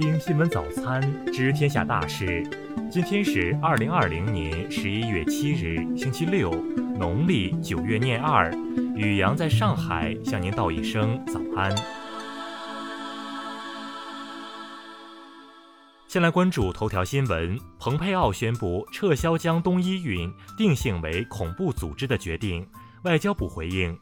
听新闻早餐，知天下大事。今天是二零二零年十一月七日，星期六，农历九月廿二。雨阳在上海向您道一声早安。先来关注头条新闻：蓬佩奥宣布撤销将东伊运定性为恐怖组织的决定。外交部回应。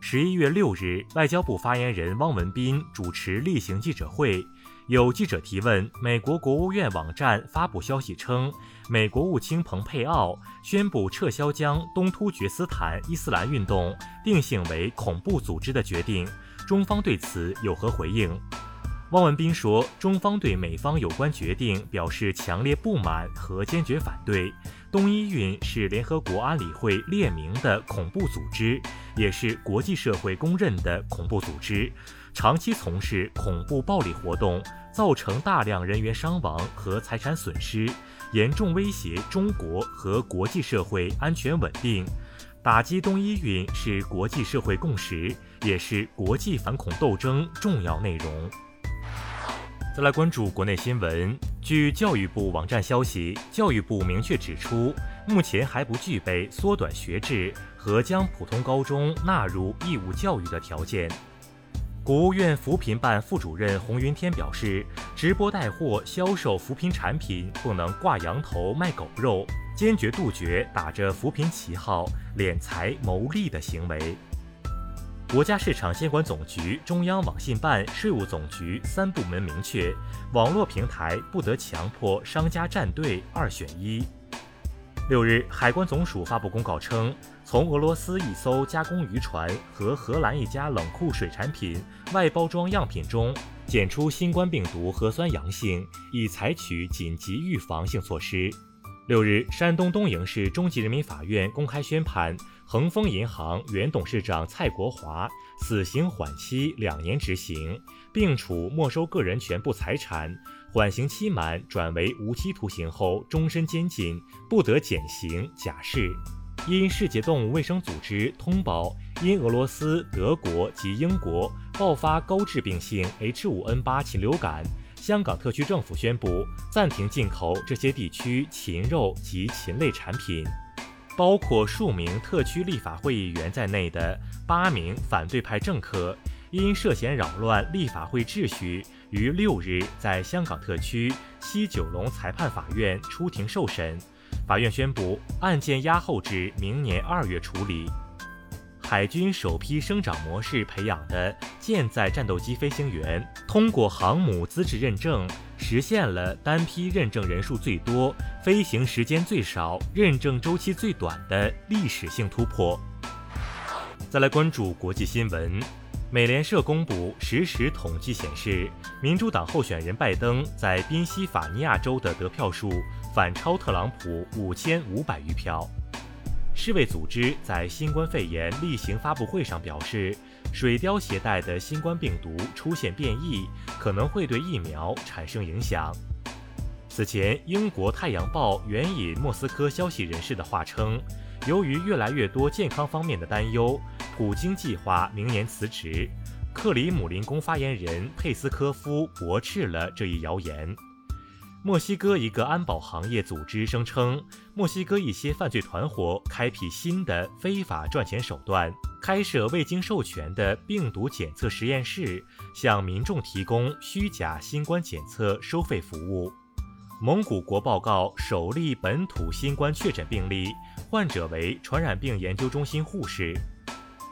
十一月六日，外交部发言人汪文斌主持例行记者会，有记者提问，美国国务院网站发布消息称，美国务卿蓬佩奥宣布撤销将东突厥斯坦伊斯兰运动定性为恐怖组织的决定，中方对此有何回应？汪文斌说，中方对美方有关决定表示强烈不满和坚决反对。东伊运是联合国安理会列明的恐怖组织，也是国际社会公认的恐怖组织，长期从事恐怖暴力活动，造成大量人员伤亡和财产损失，严重威胁中国和国际社会安全稳定。打击东伊运是国际社会共识，也是国际反恐斗争重要内容。再来关注国内新闻。据教育部网站消息，教育部明确指出，目前还不具备缩短学制和将普通高中纳入义务教育的条件。国务院扶贫办副主任洪云天表示，直播带货销售扶贫产品不能挂羊头卖狗肉，坚决杜绝打着扶贫旗号敛财牟利的行为。国家市场监管总局、中央网信办、税务总局三部门明确，网络平台不得强迫商家站队二选一。六日，海关总署发布公告称，从俄罗斯一艘加工渔船和荷兰一家冷库水产品外包装样品中检出新冠病毒核酸阳性，已采取紧急预防性措施。六日，山东东营市中级人民法院公开宣判。恒丰银行原董事长蔡国华死刑缓期两年执行，并处没收个人全部财产，缓刑期满转为无期徒刑后终身监禁，不得减刑假释。因世界动物卫生组织通报，因俄罗斯、德国及英国爆发高致病性 H5N8 禽流感，香港特区政府宣布暂停进口这些地区禽肉及禽类产品。包括数名特区立法会议员在内的八名反对派政客，因涉嫌扰乱立法会秩序，于六日在香港特区西九龙裁判法院出庭受审。法院宣布案件押后至明年二月处理。海军首批生长模式培养的舰载战斗机飞行员通过航母资质认证，实现了单批认证人数最多、飞行时间最少、认证周期最短的历史性突破。再来关注国际新闻，美联社公布实时统计显示，民主党候选人拜登在宾夕法尼亚州的得票数反超特朗普五千五百余票。世卫组织在新冠肺炎例行发布会上表示，水貂携带的新冠病毒出现变异，可能会对疫苗产生影响。此前，英国《太阳报》援引莫斯科消息人士的话称，由于越来越多健康方面的担忧，普京计划明年辞职。克里姆林宫发言人佩斯科夫驳斥了这一谣言。墨西哥一个安保行业组织声称，墨西哥一些犯罪团伙开辟新的非法赚钱手段，开设未经授权的病毒检测实验室，向民众提供虚假新冠检测收费服务。蒙古国报告首例本土新冠确诊病例，患者为传染病研究中心护士。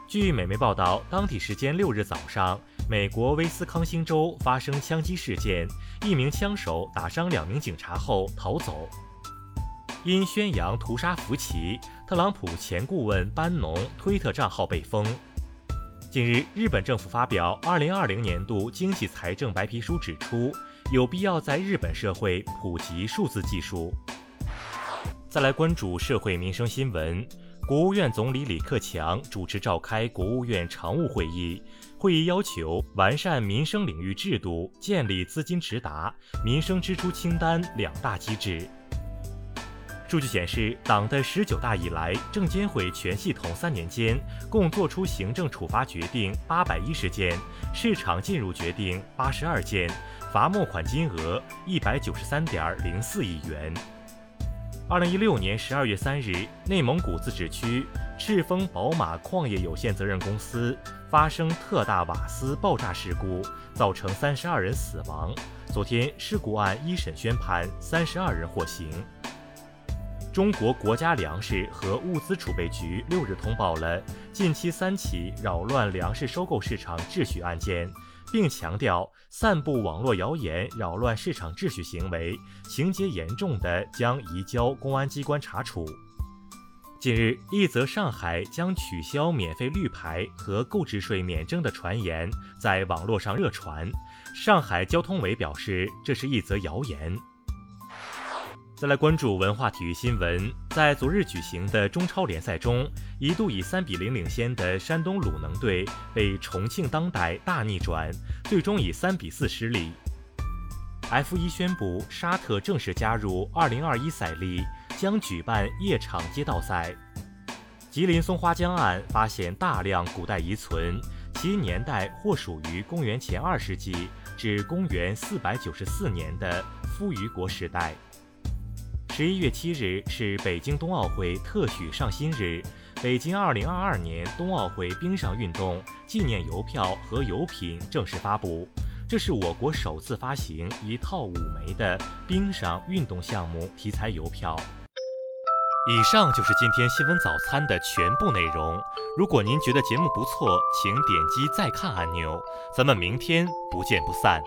据美媒报道，当地时间六日早上。美国威斯康星州发生枪击事件，一名枪手打伤两名警察后逃走。因宣扬屠杀福奇，特朗普前顾问班农推特账号被封。近日，日本政府发表2020年度经济财政白皮书，指出有必要在日本社会普及数字技术。再来关注社会民生新闻。国务院总理李克强主持召开国务院常务会议，会议要求完善民生领域制度，建立资金直达、民生支出清单两大机制。数据显示，党的十九大以来，证监会全系统三年间共作出行政处罚决定八百一十件，市场进入决定八十二件，罚没款金额一百九十三点零四亿元。二零一六年十二月三日，内蒙古自治区赤峰宝马矿业有限责任公司发生特大瓦斯爆炸事故，造成三十二人死亡。昨天，事故案一审宣判，三十二人获刑。中国国家粮食和物资储备局六日通报了近期三起扰乱粮食收购市场秩序案件。并强调，散布网络谣言、扰乱市场秩序行为，情节严重的将移交公安机关查处。近日，一则上海将取消免费绿牌和购置税免征的传言在网络上热传。上海交通委表示，这是一则谣言。再来关注文化体育新闻，在昨日举行的中超联赛中，一度以三比零领先的山东鲁能队被重庆当代大逆转，最终以三比四失利。F 一宣布沙特正式加入二零二一赛季，将举办夜场街道赛。吉林松花江岸发现大量古代遗存，其年代或属于公元前二世纪至公元四百九十四年的夫余国时代。十一月七日是北京冬奥会特许上新日，北京二零二二年冬奥会冰上运动纪念邮票和邮品正式发布，这是我国首次发行一套五枚的冰上运动项目题材邮票。以上就是今天新闻早餐的全部内容。如果您觉得节目不错，请点击再看按钮。咱们明天不见不散。